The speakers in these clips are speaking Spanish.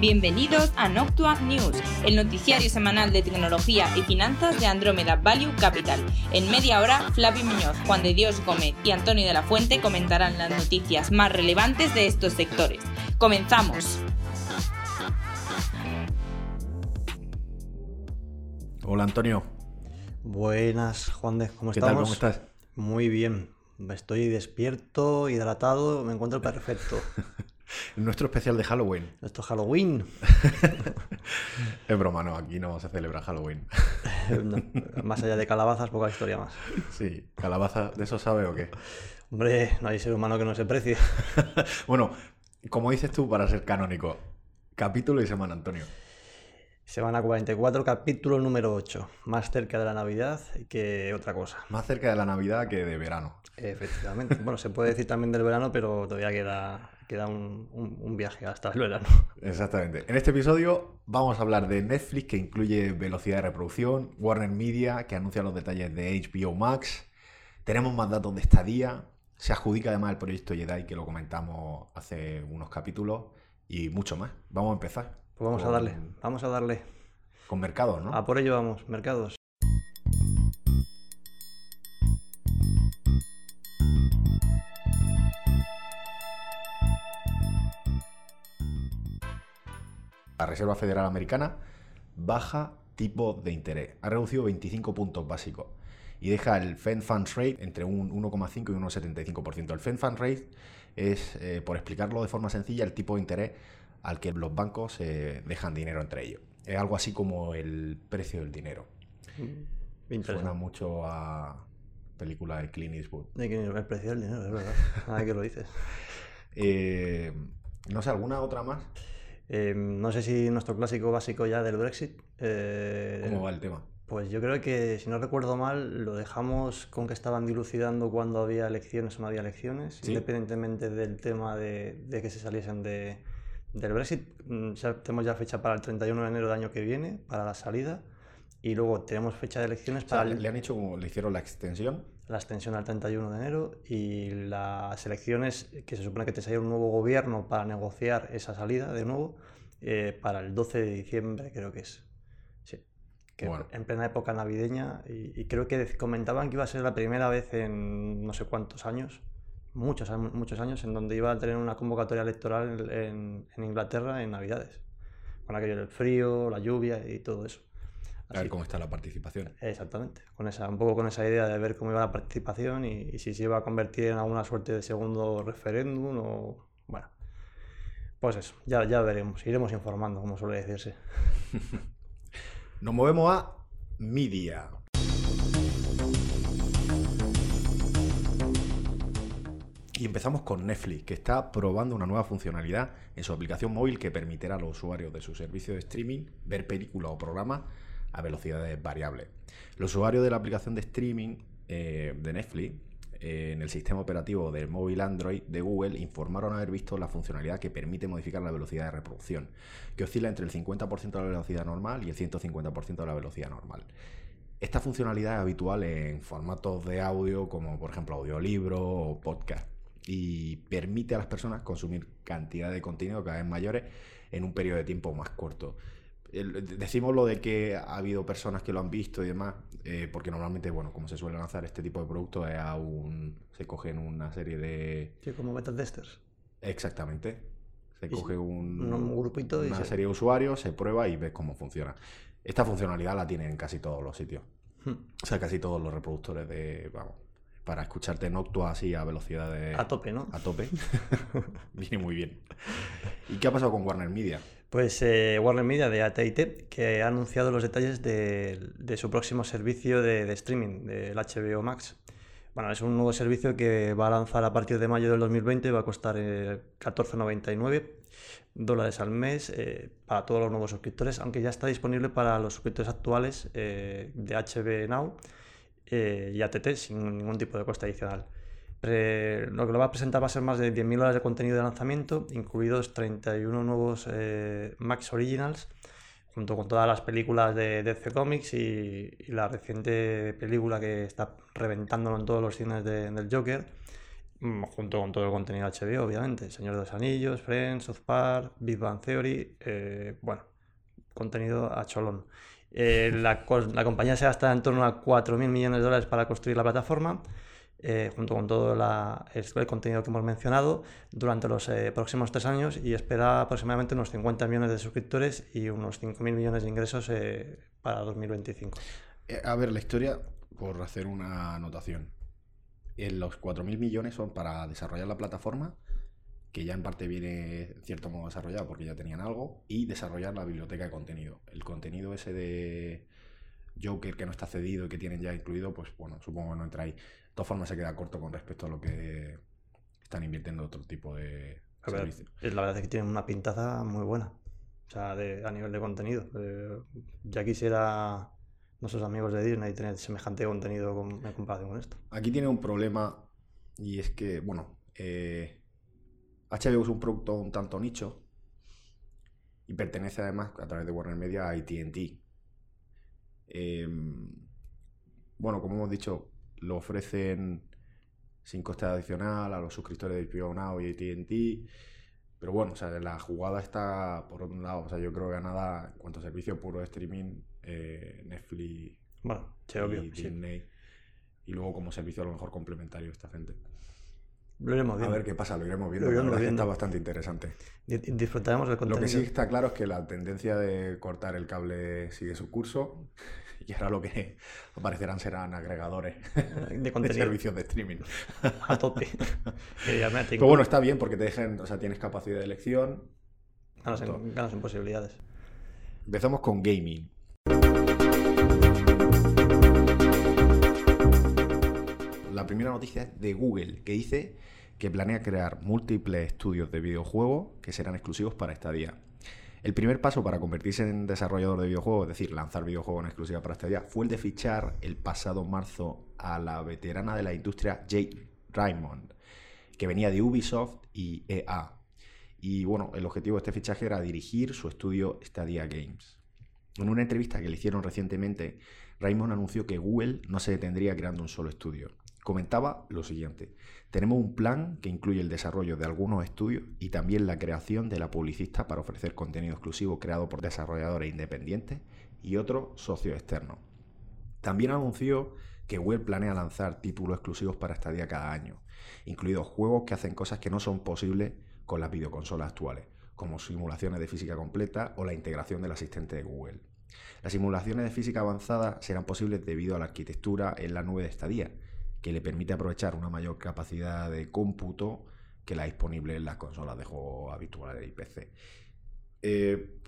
Bienvenidos a Noctua News, el noticiario semanal de tecnología y finanzas de Andrómeda Value Capital. En media hora, Flavio Muñoz, Juan de Dios Gómez y Antonio de la Fuente comentarán las noticias más relevantes de estos sectores. ¡Comenzamos! Hola Antonio. Buenas, Juan de, ¿cómo ¿Qué estamos? tal? ¿Cómo estás? Muy bien. Estoy despierto, hidratado, me encuentro perfecto. Nuestro especial de Halloween. Es Halloween. Es broma, no, aquí no se celebra Halloween. No, más allá de calabazas, poca historia más. Sí, calabaza, ¿de eso sabe o qué? Hombre, no hay ser humano que no se precie. Bueno, como dices tú, para ser canónico, capítulo y semana, Antonio. Semana 44, capítulo número 8. Más cerca de la Navidad que otra cosa. Más cerca de la Navidad que de verano. Efectivamente. Bueno, se puede decir también del verano, pero todavía queda, queda un, un- un viaje hasta el verano. Exactamente. En este episodio vamos a hablar de Netflix, que incluye velocidad de reproducción, Warner Media, que anuncia los detalles de HBO Max. Tenemos más datos de estadía. Se adjudica además el proyecto Jedi, que lo comentamos hace unos capítulos, y mucho más. Vamos a empezar. Pues vamos a darle, vamos a darle. Con mercados, ¿no? A por ello vamos, mercados. La Reserva Federal Americana baja tipo de interés. Ha reducido 25 puntos básicos y deja el Fed Funds Rate entre un 1,5 y un 1,75%. El Fed Funds Rate es, eh, por explicarlo de forma sencilla, el tipo de interés al que los bancos eh, dejan dinero entre ellos. Es algo así como el precio del dinero. Mm. Suena mucho a película de Clint Eastwood. Hay que el precio del dinero, es verdad. Que lo dices. Eh, no sé, ¿alguna otra más? Eh, no sé si nuestro clásico básico ya del Brexit. eh, ¿Cómo va el tema? Pues yo creo que, si no recuerdo mal, lo dejamos con que estaban dilucidando cuando había elecciones o no había elecciones, Sí. independientemente del tema de, de que se saliesen de, del Brexit. Mm, Ya tenemos ya fecha para el 31 de enero del año que viene, para la salida, y luego tenemos fecha de elecciones O sea, para el- le han hecho como le hicieron la extensión. La extensión al 31 de enero y las elecciones, que se supone que te sale un nuevo gobierno para negociar esa salida de nuevo, eh, para el 12 de diciembre creo que es. Sí. Que Bueno. En plena época navideña y, y creo que comentaban que iba a ser la primera vez en no sé cuántos años, muchos, años- muchos años, en donde iba a tener una convocatoria electoral en, en Inglaterra en Navidades. Con aquello del frío, la lluvia y todo eso. A ver cómo está la participación. Exactamente, con esa, un poco con esa idea de ver cómo iba la participación y, y si se iba a convertir en alguna suerte de segundo referéndum o... Bueno, pues eso, ya, ya veremos, iremos informando, como suele decirse. Nos movemos a Media. Y empezamos con Netflix, que está probando una nueva funcionalidad en su aplicación móvil que permitirá a los usuarios de su servicio de streaming ver películas o programas a velocidades variables. Los usuarios de la aplicación de streaming eh, de Netflix eh, en el sistema operativo del móvil Android de Google informaron haber visto la funcionalidad que permite modificar la velocidad de reproducción, que oscila entre el 50% de la velocidad normal y el 150% de la velocidad normal. Esta funcionalidad es habitual en formatos de audio como por ejemplo audiolibro o podcast y permite a las personas consumir cantidad de contenido cada vez mayores en un periodo de tiempo más corto. El- decimos lo de que ha habido personas que lo han visto y demás, eh, porque normalmente, bueno, como se suele lanzar este tipo de productos, es a un, se cogen una serie de... Sí, como beta testers. Exactamente. Se coge un, un grupito y una se- serie de usuarios, se prueba y ves cómo funciona. Esta funcionalidad la tienen en casi todos los sitios. Hmm. O sea, casi todos los reproductores de, vamos, para escucharte Noctua así a velocidad de... A tope, ¿no? A tope. Viene muy bien. ¿Y qué ha pasado con Warner Media? Pues eh, Warner Media de AT&T que ha anunciado los detalles de, su próximo servicio de, de streaming, del HBO Max. Bueno, es un nuevo servicio que va a lanzar a partir de mayo del 2020 y va a costar eh, 14,99 dólares al mes eh, para todos los nuevos suscriptores, aunque ya está disponible para los suscriptores actuales eh, de HB Now y ATT sin ningún tipo de coste adicional. Lo que lo va a presentar va a ser más de 10.000 horas de contenido de lanzamiento, incluidos 31 nuevos eh, Max Originals, junto con todas las películas de DC Comics y, y la reciente película que está reventándolo en todos los cines de- del Joker, mm, junto con todo el contenido HBO, obviamente. Señor de los Anillos, Friends, South Park, Big Bang Theory, eh, bueno, contenido a cholón. Eh, la, la, compañía se gasta en torno a 4.000 millones de dólares para construir la plataforma, eh, junto con todo el, contenido que hemos mencionado, durante los próximos tres años y espera aproximadamente unos 50 millones de suscriptores y unos 5.000 millones de ingresos para 2025. a ver, la historia, por hacer una anotación los 4.000 millones son para desarrollar la plataforma, que ya en parte viene en cierto modo desarrollada porque ya tenían algo, y desarrollar la biblioteca de contenido. El contenido ese de Joker que no está cedido y que tienen ya incluido, pues bueno, supongo que no entra ahí. De todas formas se queda corto con respecto a lo que están invirtiendo otro tipo de servicios. La verdad es que tienen una pintaza muy buena. O sea, a nivel de contenido. Eh, ya quisiera nuestros amigos de Disney tener semejante contenido con, en comparación con esto. Aquí tiene un problema y es que, bueno, eh, HBO es un producto un tanto nicho y pertenece además a través de Warner Media a ATT. Em, bueno, como hemos dicho, lo ofrecen sin coste adicional a los suscriptores de HBO Now y ATT. Pero bueno, o sea, la jugada está por otro lado. O sea, yo creo que nada, en cuanto a servicio puro de streaming, eh, Netflix bueno, y Disney. Y luego como servicio a lo mejor complementario esta gente. Lo iremos viendo. A ver qué pasa, lo iremos viendo. Lo iremos Está bastante interesante. Disfrutaremos del contenido. Lo que sí está claro es que la tendencia de cortar el cable sigue su curso. Y ahora lo que aparecerán serán agregadores de, de servicios de streaming. A tope. Pero bueno, está bien porque te dejan, o sea, tienes capacidad de elección. Ganas en, ganas en posibilidades. Empezamos con gaming. La primera noticia es de Google, que dice que planea crear múltiples estudios de videojuegos que serán exclusivos para Stadia. El primer paso para convertirse en desarrollador de videojuegos, es decir, lanzar videojuegos en exclusiva para Stadia, fue el de fichar el pasado marzo a la veterana de la industria Jade Raymond, que venía de Ubisoft y EA. Y bueno, el objetivo de este fichaje era dirigir su estudio Stadia Games. En una entrevista que le hicieron recientemente, Raymond anunció que Google no se detendría creando un solo estudio. Comentaba lo siguiente, tenemos un plan que incluye el desarrollo de algunos estudios y también la creación de la publicista para ofrecer contenido exclusivo creado por desarrolladores independientes y otros socios externos. También anunció que Google planea lanzar títulos exclusivos para Stadia cada año, incluidos juegos que hacen cosas que no son posibles con las videoconsolas actuales, como simulaciones de física completa o la integración del asistente de Google. Las simulaciones de física avanzada serán posibles debido a la arquitectura en la nube de estadía, que le permite aprovechar una mayor capacidad de cómputo que la disponible en las consolas de juego habituales de PC. Eh,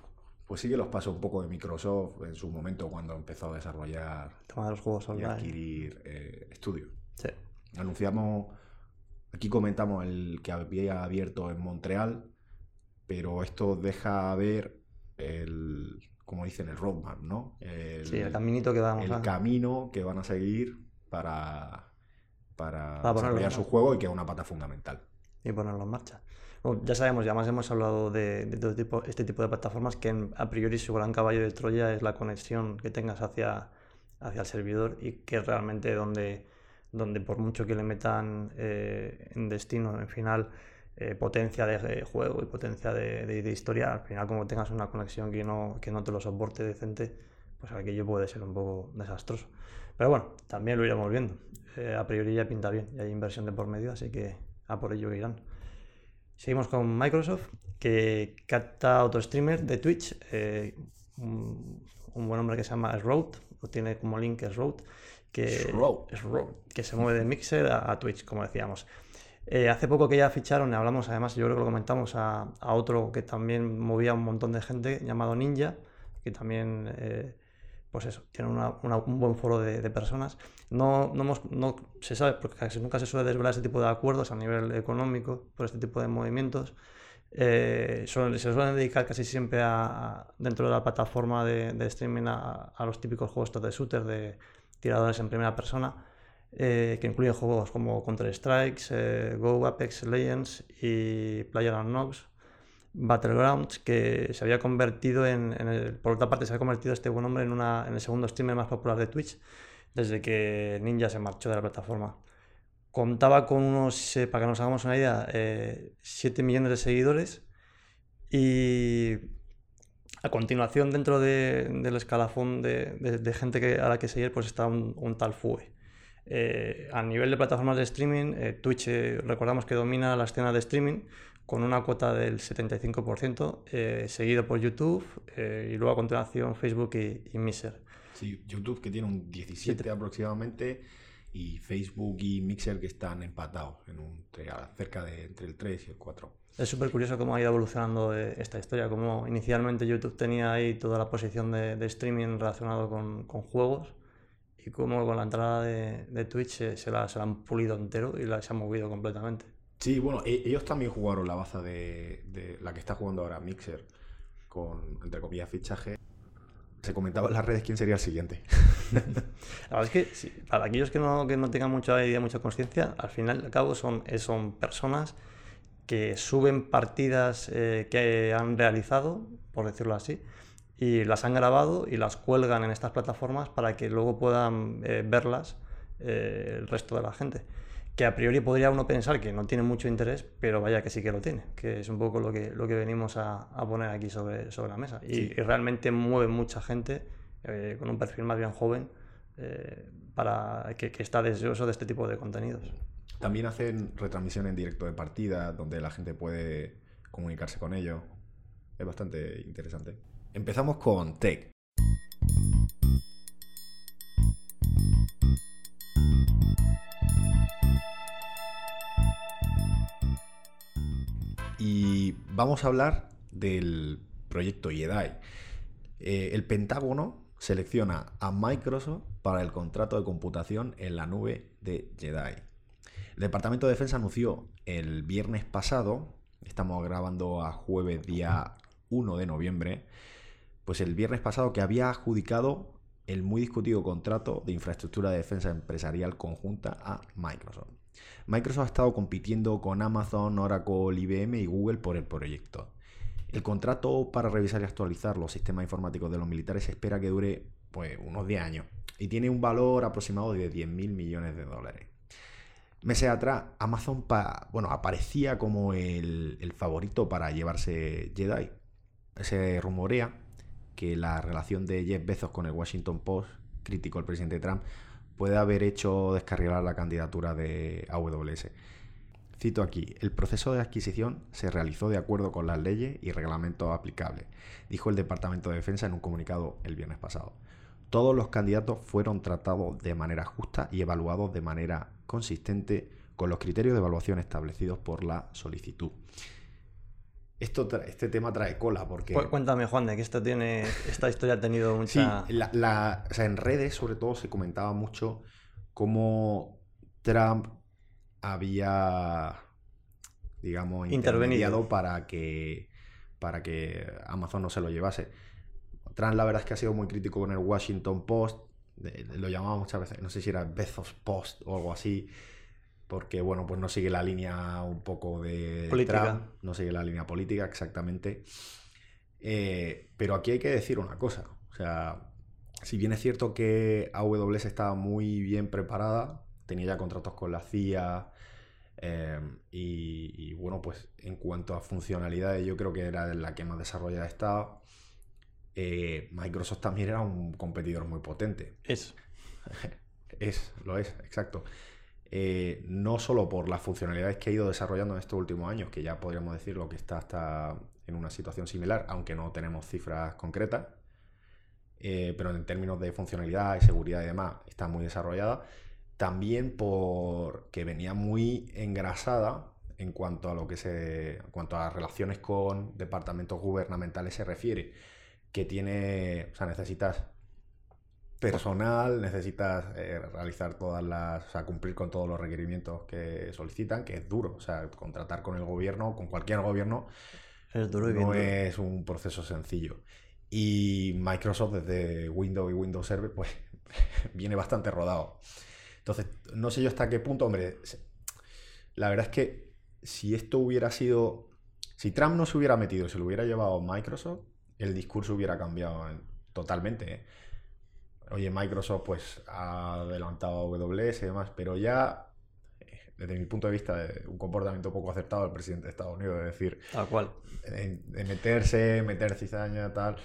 pues sigue los pasos un poco de Microsoft en su momento cuando empezó a desarrollar los juegos y adquirir eh, estudios. Sí. Anunciamos, aquí comentamos el que había abierto en Montreal, pero esto deja ver el, como dicen, el roadmap, ¿no? El, sí, el caminito que vamos el camino que van a seguir para, para, desarrollar su juego y que es una pata fundamental. Y ponerlo en marcha. ya sabemos, ya más hemos hablado de, todo tipo, este tipo de plataformas que a priori su gran caballo de Troya es la conexión que tengas hacia, hacia el servidor y que realmente donde, donde por mucho que le metan eh, en destino, en final, eh, potencia de juego y potencia de, historia, al final como tengas una conexión que no, que no te lo soporte decente, pues aquello puede ser un poco desastroso. Pero bueno, también lo iremos viendo. Eh, a priori ya pinta bien y hay inversión de por medio, así que a por ello irán. Seguimos con Microsoft, que capta otro streamer de Twitch, eh, un, buen hombre que se llama Road, o tiene como link es Road, que, que se mueve de Mixer a Twitch, como decíamos. Eh, hace poco que ya ficharon, hablamos además, yo creo que lo comentamos, a, otro que también movía un montón de gente llamado Ninja, que también, eh, pues eso, tiene un buen foro de, personas. No, no, se sabe, porque casi nunca se suele desvelar ese tipo de acuerdos a nivel económico por este tipo de movimientos. Eh, se suelen dedicar casi siempre a, dentro de la plataforma de, streaming a, los típicos juegos de shooter de tiradores en primera persona eh, que incluye juegos como Counter-Strike, eh, Go, Apex Legends y PlayerUnknown's Battlegrounds, que se había convertido en, por otra parte, se ha convertido este buen hombre en, una, en el segundo streamer más popular de Twitch desde que Ninja se marchó de la plataforma. contaba con unos, eh, para que nos hagamos una idea, 7 millones de seguidores y a continuación dentro del escalafón de, gente que, a la que seguir pues está un, tal FUE. a nivel de plataformas de streaming, Twitch recordamos que domina la escena de streaming con una cuota del 75%, eh, seguido por YouTube eh, y luego a continuación Facebook y, y Mixer. Sí, YouTube que tiene un 17 aproximadamente y Facebook y Mixer que están empatados en un, cerca de entre el 3 y el 4. Es súper curioso cómo ha ido evolucionando eh, esta historia, como inicialmente YouTube tenía ahí toda la posición de, streaming relacionado con, con, juegos y cómo con la entrada de, de Twitch se, la, se, la, han pulido entero y la, se ha movido completamente. Sí, bueno, e-, ellos también jugaron la baza de, la que está jugando ahora Mixer, con, entre comillas, fichaje. Se comentaba en las redes quién sería el siguiente. la verdad es que para aquellos que no, que no tengan mucha idea, mucha conciencia, al final y al cabo son, eh, son personas que suben partidas eh, que han realizado, por decirlo así, y las han grabado y las cuelgan en estas plataformas para que luego puedan eh, verlas el resto de la gente que a priori podría uno pensar que no tiene mucho interés, pero vaya que sí que lo tiene, que es un poco lo que, lo que venimos a, poner aquí sobre, sobre la mesa. Y, realmente mueve mucha gente eh, con un perfil más bien joven eh, para que, está deseoso de este tipo de contenidos. También hacen retransmisión en directo de partida, donde la gente puede comunicarse con ellos. Es bastante interesante. Empezamos con Tech. Y vamos a hablar del proyecto Jedi. Eh, el Pentágono selecciona a Microsoft para el contrato de computación en la nube de Jedi. El Departamento de Defensa anunció el viernes pasado, estamos grabando a jueves día 1 de noviembre, pues el viernes pasado que había adjudicado el muy discutido contrato de infraestructura de defensa empresarial conjunta a Microsoft. Microsoft ha estado compitiendo con Amazon, Oracle, IBM y Google por el proyecto. El contrato para revisar y actualizar los sistemas informáticos de los militares se espera que dure pues, unos 10 años y tiene un valor aproximado de 10 mil millones de dólares. Meses atrás, Amazon bueno, aparecía como el, el favorito para llevarse Jedi. Se rumorea que la relación de Jeff Bezos con el Washington Post, crítico al presidente Trump, puede haber hecho descarrilar la candidatura de AWS. Cito aquí, el proceso de adquisición se realizó de acuerdo con las leyes y reglamentos aplicables, dijo el Departamento de Defensa en un comunicado el viernes pasado. Todos los candidatos fueron tratados de manera justa y evaluados de manera consistente con los criterios de evaluación establecidos por la solicitud esto este tema trae cola porque... Cuéntame, Juan, de que esto tiene, esta historia ha tenido mucha... Sí, la, en redes sobre todo se comentaba mucho cómo Trump había, digamos, intervenido para que, para que Amazon no se lo llevase. Trump la verdad es que ha sido muy crítico con el Washington Post, lo llamaba muchas veces, no sé si era Bezos Post o algo así, porque bueno, pues no sigue la línea un poco de política. no sigue la línea política exactamente. Eh, pero aquí hay que decir una cosa, o sea, si bien es cierto que AWS estaba muy bien preparada, tenía ya contratos con la CIA eh, y, bueno, pues en cuanto a funcionalidades yo creo que era la que más desarrollada estaba. Eh, Microsoft también era un competidor muy potente. Es. es, lo es, exacto. Eh, no solo por las funcionalidades que ha ido desarrollando en estos últimos años, que ya podríamos decir lo que está hasta en una situación similar, aunque no tenemos cifras concretas, eh, pero en términos de funcionalidad y seguridad y demás está muy desarrollada, también porque venía muy engrasada en cuanto a lo que se, en cuanto a relaciones con departamentos gubernamentales se refiere, que tiene, o sea, necesitas personal, necesitas eh, realizar todas las, o sea, cumplir con todos los requerimientos que solicitan, que es duro, o sea, contratar con el gobierno, con cualquier gobierno, es duro y no es un proceso sencillo. Y Microsoft desde Windows y Windows Server, pues viene bastante rodado. Entonces, no sé yo hasta qué punto, hombre, la verdad es que si esto hubiera sido, si Trump no se hubiera metido, se lo hubiera llevado Microsoft, el discurso hubiera cambiado totalmente. ¿eh? Oye, Microsoft pues ha adelantado a AWS y demás, pero ya eh, desde mi punto de vista, es un comportamiento poco acertado del presidente de Estados Unidos. Es decir, Tal cual. de meterse, meter cizaña, tal,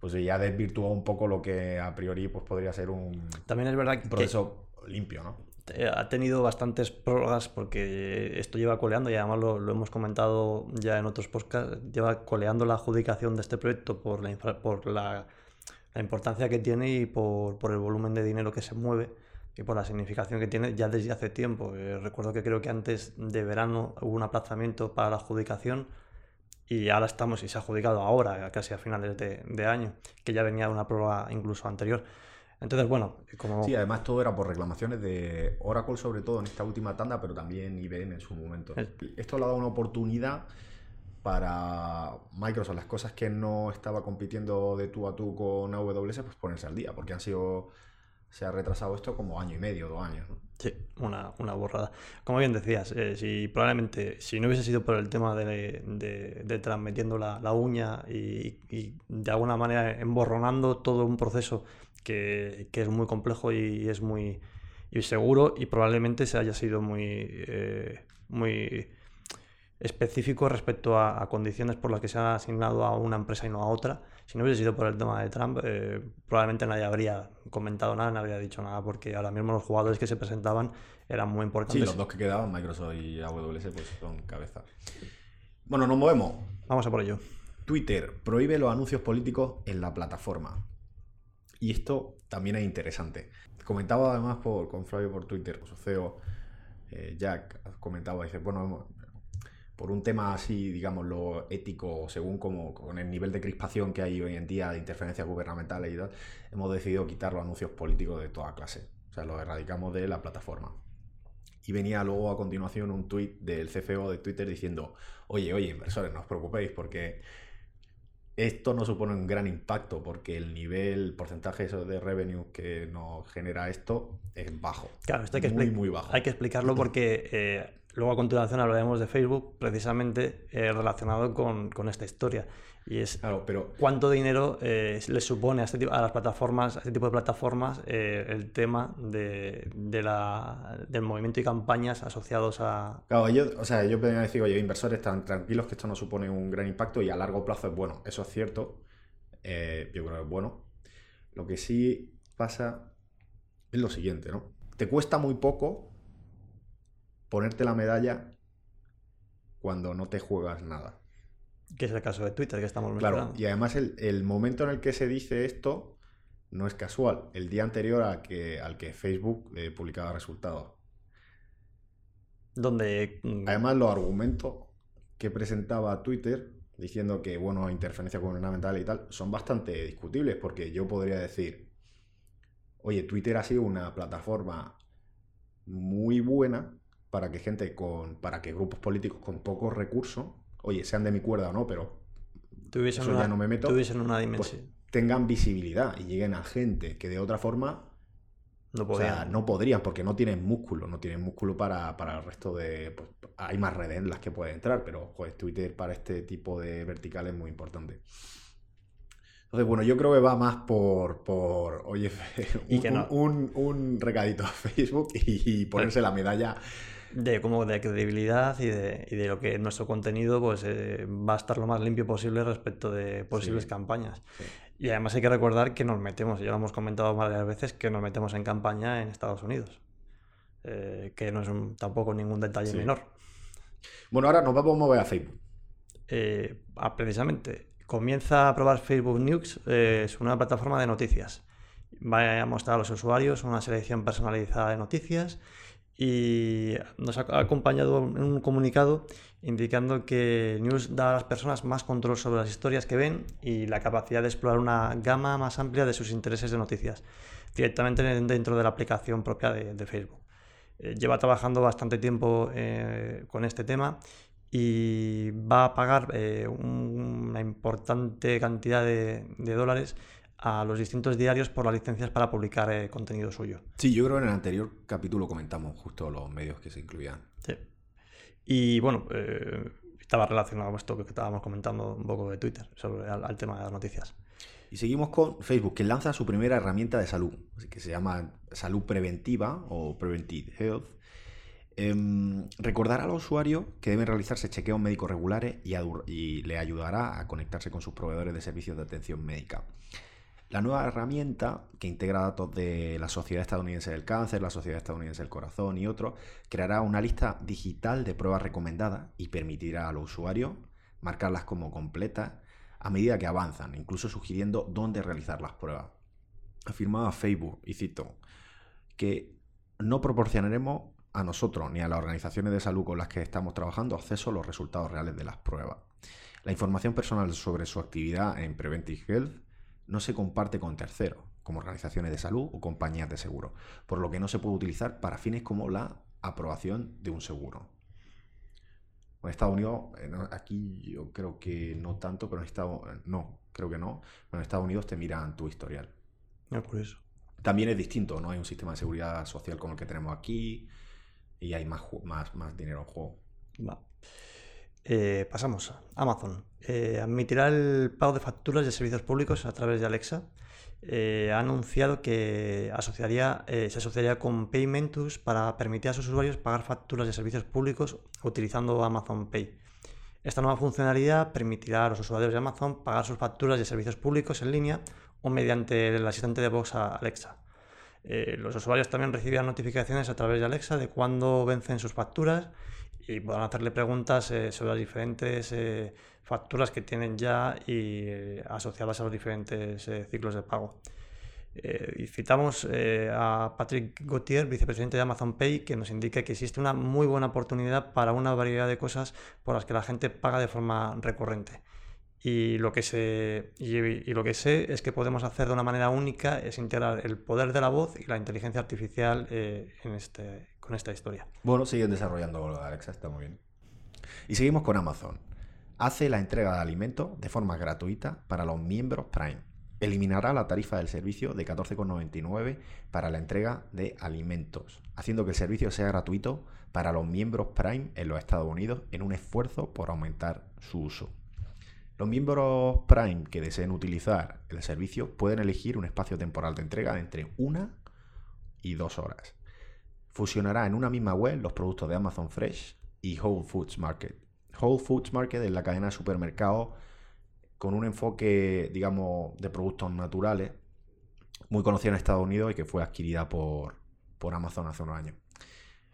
pues ya desvirtuó un poco lo que a priori pues, podría ser un, También es verdad un que proceso limpio, ¿no? eh, ha tenido bastantes prórrogas porque esto lleva coleando y además lo, lo hemos comentado ya en otros podcasts, lleva coleando la adjudicación de este proyecto por la, infra- por la, la importancia que tiene y por, por el volumen de dinero que se mueve y por la significación que tiene ya desde hace tiempo. Eh, recuerdo que creo que antes de verano hubo un aplazamiento para la adjudicación y ahora estamos y se ha adjudicado ahora, casi a finales de, de año, que ya venía una prórroga incluso anterior. Entonces, bueno, como... Sí, además todo era por reclamaciones de Oracle, sobre todo en esta última tanda, pero también IBM en su momento. Es- Esto le ha dado una oportunidad para Microsoft, las cosas que no estaba compitiendo de tú a tú con AWS, pues ponerse al día, porque han sido. Se ha retrasado esto como año y medio, dos años. ¿no? Sí, una, una borrada. Como bien decías, eh, si probablemente si no hubiese sido por el tema de, de, metiendo la, la uña y, y de alguna manera emborronando todo un proceso que, que es muy complejo y es muy y seguro y probablemente se haya sido muy, eh, muy específico respecto a, a condiciones por las que se ha asignado a una empresa y no a otra. Si no hubiese sido por el tema de Trump, eh, probablemente nadie habría comentado nada, nadie habría dicho nada, porque ahora mismo los jugadores que se presentaban eran muy Sí, importantes. los dos que quedaban, Microsoft y AWS, pues son cabeza. Bueno, nos movemos. Vamos a por ello. Twitter prohíbe los anuncios políticos en la plataforma. Y esto también es interesante. Comentaba además por, con Flavio por Twitter, su CEO, eh, Jack, comentaba, dice, bueno, hemos- por un tema así, digamos, lo ético, según como con el nivel de crispación que hay hoy en día de interferencias gubernamentales y tal, hemos decidido quitar los anuncios políticos de toda clase. O sea, los erradicamos de la plataforma. Y venía luego a continuación un tuit del CFO de Twitter diciendo, oye, oye, inversores, no os preocupéis porque esto no supone un gran impacto porque el nivel, el porcentaje de revenue que nos genera esto es bajo. Claro, esto hay que, muy, muy bajo. hay que explicarlo porque eh, luego a continuación hablaremos de Facebook, precisamente eh, relacionado con, con esta historia. Y es Claro, pero cuánto dinero eh, le supone a, este tipo, a las plataformas, a este tipo de plataformas, eh, el tema de, de la, del movimiento y campañas asociados a. Claro, ellos, o sea, ellos venían a decir, oye, inversores, están tranquilos que esto no supone un gran impacto y a largo plazo es bueno. Eso es cierto. yo creo que es bueno. Lo que sí pasa es lo siguiente, ¿no? Te cuesta muy poco ponerte la medalla cuando no te juegas nada. que es el caso de Twitter que estamos Claro, mencionando. y además el, el momento en el que se dice esto no es casual. El día anterior a que, al que Facebook eh, publicaba resultados. Donde. mm, Además, los argumentos que presentaba Twitter diciendo que, bueno, interferencia gubernamental y tal, son bastante discutibles porque yo podría decir, oye, Twitter ha sido una plataforma muy buena para que gente con, para que grupos políticos con pocos recursos, oye, sean de mi cuerda o no, pero tuviesen eso una, ya no me meto, tuviesen una pues, dimensión. tengan visibilidad y lleguen a gente que de otra forma no o podían. sea, no podrían porque no tienen músculo, no tienen músculo para, para el resto de... pues, hay más redes en las que puede entrar, pero joder, Twitter para este tipo de vertical es muy importante. Entonces, bueno, yo creo que va más por, por oye, Y un, que no. un- un recadito a Facebook y, ponerse la medalla. De como de credibilidad y de, y de lo que nuestro contenido pues eh, va a estar lo más limpio posible respecto de posibles Sí. campañas. Sí. Y además hay que recordar que nos metemos, ya lo hemos comentado varias veces, que nos metemos en campaña en Estados Unidos. Eh, que no es un- tampoco ningún detalle Sí. menor. Bueno, ahora nos vamos a mover a Facebook. Eh, precisamente, comienza a probar Facebook News, eh, es una plataforma de noticias. Va a mostrar a los usuarios una selección personalizada de noticias y nos ha acompañado en un comunicado indicando que News da a las personas más control sobre las historias que ven y la capacidad de explorar una gama más amplia de sus intereses de noticias directamente dentro de la aplicación propia de, Facebook. Eh, lleva trabajando bastante tiempo eh, con este tema y va a pagar eh, un- una importante cantidad de dólares a los distintos diarios por las licencias para publicar eh, contenido suyo. Sí, yo creo que en el anterior capítulo comentamos justo los medios que se incluían. Sí. Y bueno, eh, estaba relacionado con esto que estábamos comentando un poco de Twitter, sobre al, al tema de las noticias. Y seguimos con Facebook, que lanza su primera herramienta de salud, que se llama salud preventiva o Preventive Health. Em, recordará al usuario que deben realizarse chequeos médicos regulares y, le ayudará a conectarse con sus proveedores de servicios de atención médica. La nueva herramienta, que integra datos de la Sociedad Estadounidense del Cáncer, la Sociedad Estadounidense del Corazón y otros, creará una lista digital de pruebas recomendadas y permitirá al usuario marcarlas como completas a medida que avanzan, incluso sugiriendo dónde realizar las pruebas. Afirmaba Facebook, y cito, que no proporcionaremos a nosotros ni a las organizaciones de salud con las que estamos trabajando acceso a los resultados reales de las pruebas. La información personal sobre su actividad en Preventive Health no se comparte con terceros, como organizaciones de salud o compañías de seguro, por lo que no se puede utilizar para fines como la aprobación de un seguro. En Estados Unidos, eh, aquí yo creo que no tanto, pero en Estados no, creo que no, pero en Estados Unidos te miran tu historial. No, por eso. También es distinto, no hay un sistema de seguridad social como el que tenemos aquí, y hay más, más, más dinero en juego. Eh, pasamos a Amazon. Eh, admitirá el pago de facturas de servicios públicos a través de Alexa. Eh, ha anunciado que asociaría, se asociaría con Paymentus para permitir a sus usuarios pagar facturas de servicios públicos utilizando Amazon Pay. Esta nueva funcionalidad permitirá a los usuarios de Amazon pagar sus facturas de servicios públicos en línea o mediante el asistente de voz Alexa. Eh, los usuarios también recibirán notificaciones a través de Alexa de cuándo vencen sus facturas y podrán hacerle preguntas eh, sobre las diferentes eh, facturas que tienen ya y asociadas a los diferentes ciclos de pago. y citamos a Patrick Gauthier, vicepresidente de Amazon Pay, que nos indica que existe una muy buena oportunidad para una variedad de cosas por las que la gente paga de forma recurrente. Y lo, que sé, y, lo que sé es que podemos hacer de una manera única es integrar el poder de la voz y la inteligencia artificial eh, en este, con esta historia. Bueno, siguen desarrollando Alexa, está muy bien. Y seguimos con Amazon. Hace la entrega de alimentos de forma gratuita para los miembros Prime. Eliminará la tarifa del servicio de 14,99 para la entrega de alimentos, haciendo que el servicio sea gratuito para los miembros Prime en los Estados Unidos en un esfuerzo por aumentar su uso. Los miembros Prime que deseen utilizar el servicio pueden elegir un espacio temporal de entrega de entre una y dos horas. Fusionará en una misma web los productos de Amazon Fresh y Whole Foods Market. Whole Foods Market es la cadena de supermercados con un enfoque, digamos, de productos naturales, muy conocida en Estados Unidos y que fue adquirida por, por Amazon hace unos años.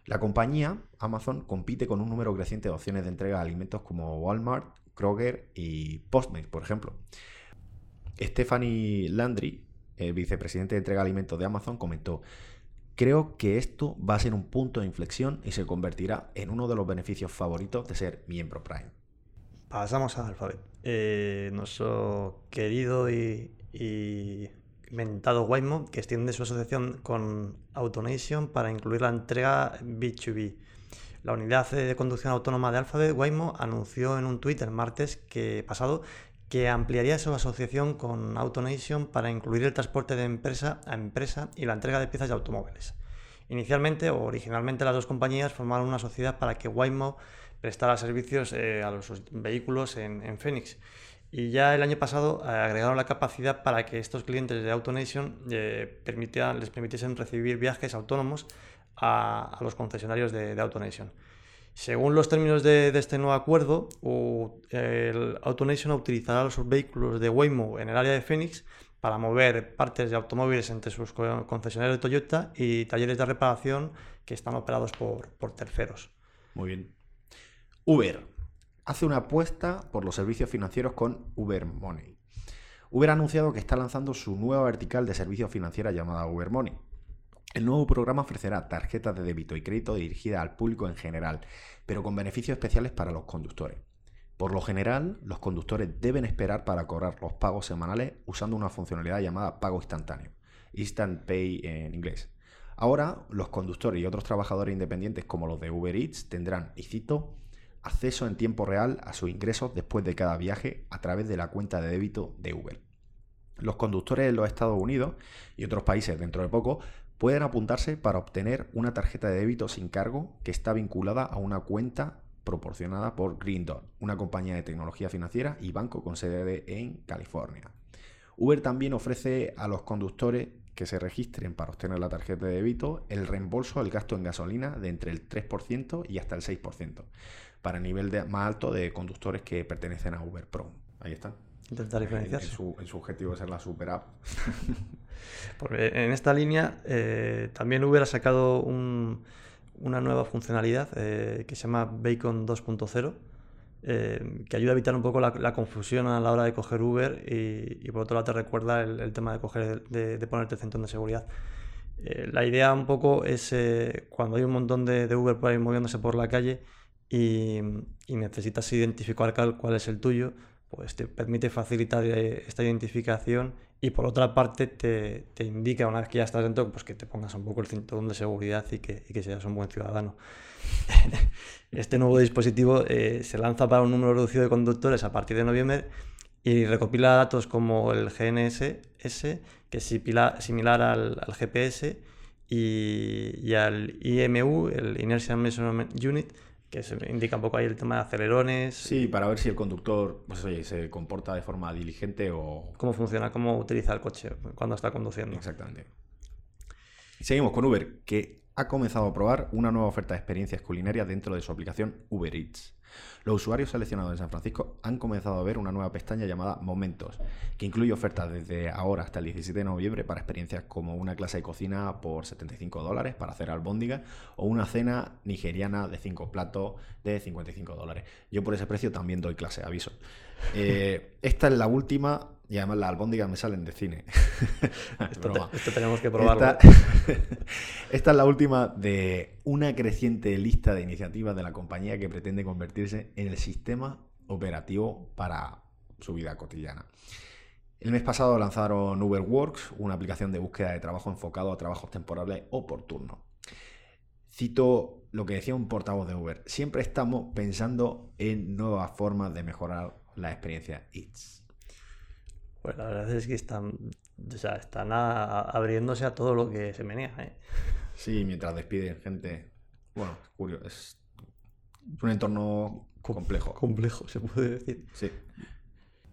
La compañía, Amazon, compite con un número creciente de opciones de entrega de alimentos como Walmart, Kroger y Postmates, por ejemplo. Stephanie Landry, eh, vicepresidente de entrega de alimentos de Amazon, comentó, creo que esto va a ser un punto de inflexión y se convertirá en uno de los beneficios favoritos de ser miembro Prime. Pasamos a Alphabet. Eh, nuestro querido y, y mentado Waymo, que extiende su asociación con Autonation para incluir la entrega B2B. La unidad de conducción autónoma de Alphabet, Waymo, anunció en un tuit el martes que, pasado que ampliaría su asociación con AutoNation para incluir el transporte de empresa a empresa y la entrega de piezas de automóviles. Inicialmente o originalmente las dos compañías formaron una sociedad para que Waymo prestara servicios eh, a los vehículos en, Phoenix. Y ya el año pasado eh, agregaron la capacidad para que estos clientes de AutoNation eh, les permitiesen recibir viajes autónomos a, los concesionarios de, AutoNation. Según los términos de, este nuevo acuerdo, el AutoNation utilizará los vehículos de Waymo en el área de Phoenix para mover partes de automóviles entre sus concesionarios de Toyota y talleres de reparación que están operados por, por terceros. Muy bien. Uber hace una apuesta por los servicios financieros con Uber Money. Uber ha anunciado que está lanzando su nueva vertical de servicios financieros llamada Uber Money. El nuevo programa ofrecerá tarjetas de débito y crédito dirigidas al público en general, pero con beneficios especiales para los conductores. Por lo general, los conductores deben esperar para cobrar los pagos semanales usando una funcionalidad llamada pago instantáneo, Instant Pay en inglés. Ahora, los conductores y otros trabajadores independientes como los de Uber Eats tendrán, y cito, acceso en tiempo real a sus ingresos después de cada viaje a través de la cuenta de débito de Uber. Los conductores en los Estados Unidos y otros países dentro de poco pueden apuntarse para obtener una tarjeta de débito sin cargo que está vinculada a una cuenta proporcionada por Green Dot, una compañía de tecnología financiera y banco con sede en California. Uber también ofrece a los conductores que se registren para obtener la tarjeta de débito el reembolso del gasto en gasolina de entre el 3% y hasta el 6%, para el nivel de, más alto de conductores que pertenecen a Uber Pro. Ahí están. Intentar diferenciarse. En, su, en su objetivo de ser la super app. Porque en esta línea eh, también Uber ha sacado un, una nueva funcionalidad eh, que se llama Bacon 2.0, eh, que ayuda a evitar un poco la, confusión a la hora de coger Uber y, por otro lado te recuerda el, tema de, coger, de, ponerte el centón de seguridad. la idea un poco es cuando hay un montón de, de, Uber por ahí moviéndose por la calle y, y necesitas identificar cuál es el tuyo, pues te permite facilitar eh, esta identificación y por otra parte te, te, indica una vez que ya estás dentro pues que te pongas un poco el cinturón de seguridad y que, y que seas un buen ciudadano. este nuevo dispositivo eh, se lanza para un número reducido de conductores a partir de noviembre y recopila datos como el GNSS, que es similar al, al GPS, y, y, al IMU, el Inertial Measurement Unit, que se indica un poco ahí el tema de acelerones. Sí, para ver si el conductor pues, oye, se comporta de forma diligente o... Cómo funciona, cómo utiliza el coche cuando está conduciendo. Exactamente. Seguimos con Uber, que ha comenzado a probar una nueva oferta de experiencias culinarias dentro de su aplicación Uber Eats. Los usuarios seleccionados en San Francisco han comenzado a ver una nueva pestaña llamada Momentos, que incluye ofertas desde ahora hasta el 17 de noviembre para experiencias como una clase de cocina por 75 dólares para hacer albóndiga o una cena nigeriana de 5 platos de 55 dólares. Yo por ese precio también doy clase, aviso. Eh, esta es la última y además las albóndigas me salen de cine. esto, tenemos que probarlo. Esta, es la última de una creciente lista de iniciativas de la compañía que pretende convertirse en el sistema operativo para su vida cotidiana. El mes pasado lanzaron Uberworks, una aplicación de búsqueda de trabajo enfocado a trabajos temporales o por turno. Cito lo que decía un portavoz de Uber. Siempre estamos pensando en nuevas formas de mejorar la experiencia It's. Pues la verdad es que están, o sea, están abriéndose a todo lo que se menea. ¿eh? Sí, mientras despiden gente. Bueno, es curioso. Es un entorno complejo. Complejo, se puede decir. Sí.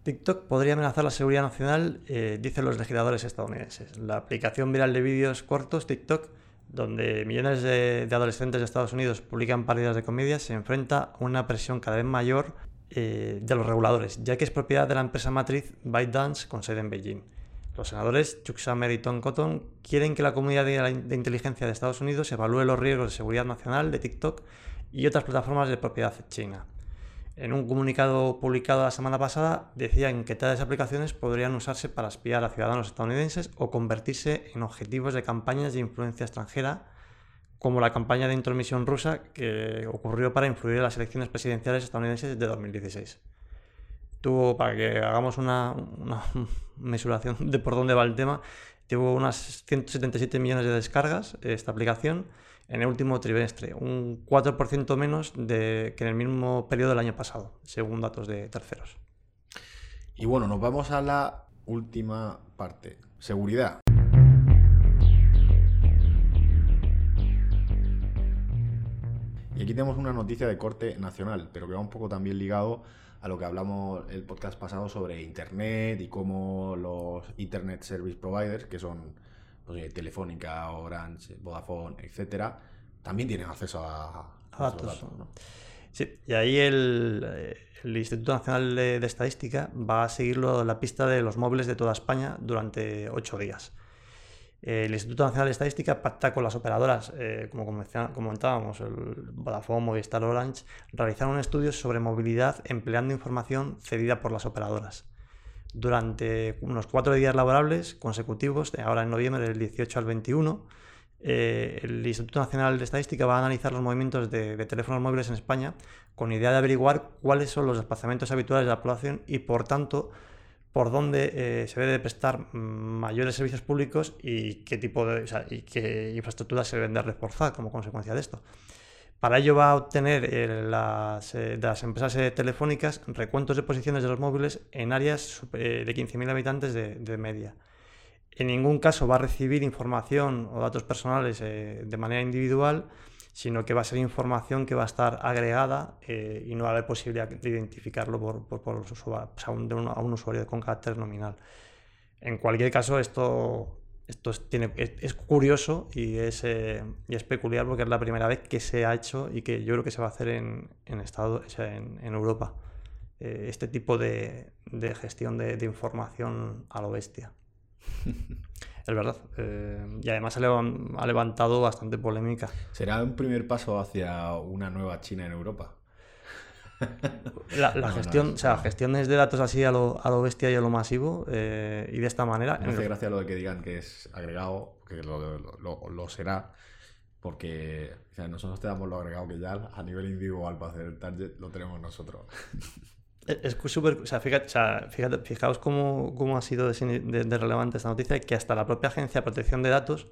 TikTok podría amenazar la seguridad nacional, eh, dicen los legisladores estadounidenses. La aplicación viral de vídeos cortos, TikTok, donde millones de, de, adolescentes de Estados Unidos publican pérdidas de comedia, se enfrenta a una presión cada vez mayor eh, de los reguladores, ya que es propiedad de la empresa matriz ByteDance con sede en Beijing. Los senadores Chuck Schumer y Tom Cotton quieren que la comunidad de, inteligencia de Estados Unidos evalúe los riesgos de seguridad nacional de TikTok y otras plataformas de propiedad china. En un comunicado publicado la semana pasada decían que tales aplicaciones podrían usarse para espiar a ciudadanos estadounidenses o convertirse en objetivos de campañas de influencia extranjera como la campaña de intromisión rusa que ocurrió para influir en las elecciones presidenciales estadounidenses de 2016. Tuvo, para que hagamos una, mesuración de por dónde va el tema, tuvo unas 177 millones de descargas esta aplicación en el último trimestre, un 4% menos de, que en el mismo periodo del año pasado, según datos de terceros. Y bueno, nos vamos a la última parte, seguridad. Y aquí tenemos una noticia de corte nacional, pero que va un poco también ligado a lo que hablamos el podcast pasado sobre Internet y cómo los Internet Service Providers, que son pues, Telefónica, Orange, Vodafone, etcétera, también tienen acceso a, datos. Sí, y ahí el, Instituto Nacional de, Estadística va a seguir la pista de los móviles de toda España durante ocho días el Instituto Nacional de Estadística pacta con las operadoras, eh, como comentábamos, el Vodafone, Movistar, Orange, realizaron estudios sobre movilidad empleando información cedida por las operadoras. Durante unos cuatro días laborables consecutivos, ahora en noviembre del 18 al 21, eh, el Instituto Nacional de Estadística va a analizar los movimientos de, de, teléfonos móviles en España con idea de averiguar cuáles son los desplazamientos habituales de la población y, por tanto, por dónde eh, se debe de prestar mayores servicios públicos y qué tipo de y qué infraestructuras se deben de reforzar como consecuencia de esto. Para ello va a obtener eh, las, eh, de las empresas telefónicas recuentos de posiciones de los móviles en áreas de 15.000 habitantes de, media. En ningún caso va a recibir información o datos personales de manera individual sino que va a ser información que va a estar agregada eh, y no va a haber posibilidad de identificarlo por, por, a, un, usuario con carácter nominal. En cualquier caso, esto esto es, tiene, es, curioso y es, eh, y es, peculiar porque es la primera vez que se ha hecho y que yo creo que se va a hacer en, en, Estado, en, en Europa. Eh, este tipo de, de gestión de, de, información a lo bestia. es verdad. Eh, y además ha levantado bastante polémica. ¿Será un primer paso hacia una nueva China en Europa? La, gestión, o sea, gestiones de datos así a lo, a lo bestia y a lo masivo eh, y de esta manera. Me hace gracia lo de que digan que es agregado, que lo, lo, lo será, porque nosotros te damos lo agregado que ya a nivel individual para hacer el target lo tenemos nosotros. Es súper. O sea, fíjate, o sea, fíjate, fijaos cómo, cómo ha sido de, de, relevante esta noticia, que hasta la propia Agencia de Protección de Datos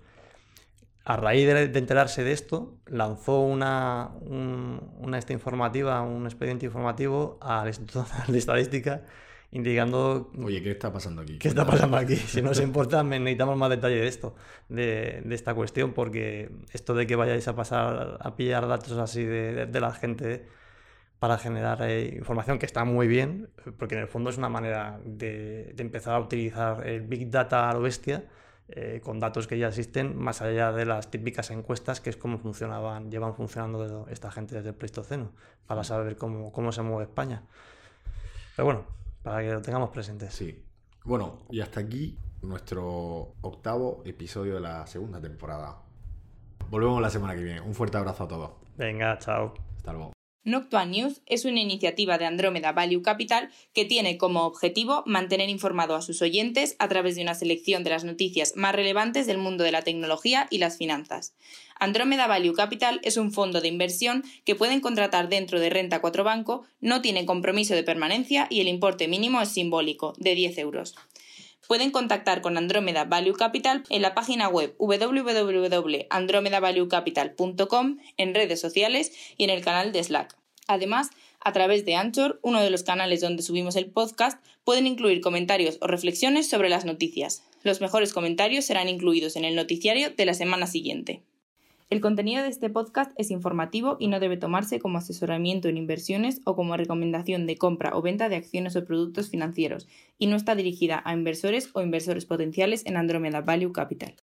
a raíz de, enterarse de esto, lanzó una, una esta informativa, un expediente informativo al Instituto de Estadística indicando... Oye, ¿qué está pasando aquí? ¿Qué está pasando aquí? Si nos importa, necesitamos más detalle de esto, de, de, esta cuestión, porque esto de que vayáis a pasar a pillar datos así de, de la gente para generar eh, información que está muy bien, porque en el fondo es una manera de, empezar a utilizar el Big Data a lo bestia, eh, con datos que ya existen, más allá de las típicas encuestas, que es como funcionaban, llevan funcionando esta gente desde el Pleistoceno, para saber cómo, cómo se mueve España. Pero bueno, para que lo tengamos presente. Sí. Bueno, y hasta aquí nuestro octavo episodio de la segunda temporada. Volvemos la semana que viene. Un fuerte abrazo a todos. Venga, chao. Hasta luego. Noctua News es una iniciativa de Andrómeda Value Capital que tiene como objetivo mantener informado a sus oyentes a través de una selección de las noticias más relevantes del mundo de la tecnología y las finanzas. Andrómeda Value Capital es un fondo de inversión que pueden contratar dentro de Renta 4 Banco, no tiene compromiso de permanencia y el importe mínimo es simbólico, de 10 euros. Pueden contactar con Andrómeda Value Capital en la página web www.andromedavaluecapital.com, en redes sociales y en el canal de Slack. Además, a través de Anchor, uno de los canales donde subimos el podcast, pueden incluir comentarios o reflexiones sobre las noticias. Los mejores comentarios serán incluidos en el noticiario de la semana siguiente. El contenido de este podcast es informativo y no debe tomarse como asesoramiento en inversiones o como recomendación de compra o venta de acciones o productos financieros y no está dirigida a inversores o inversores potenciales en Andromeda Value Capital.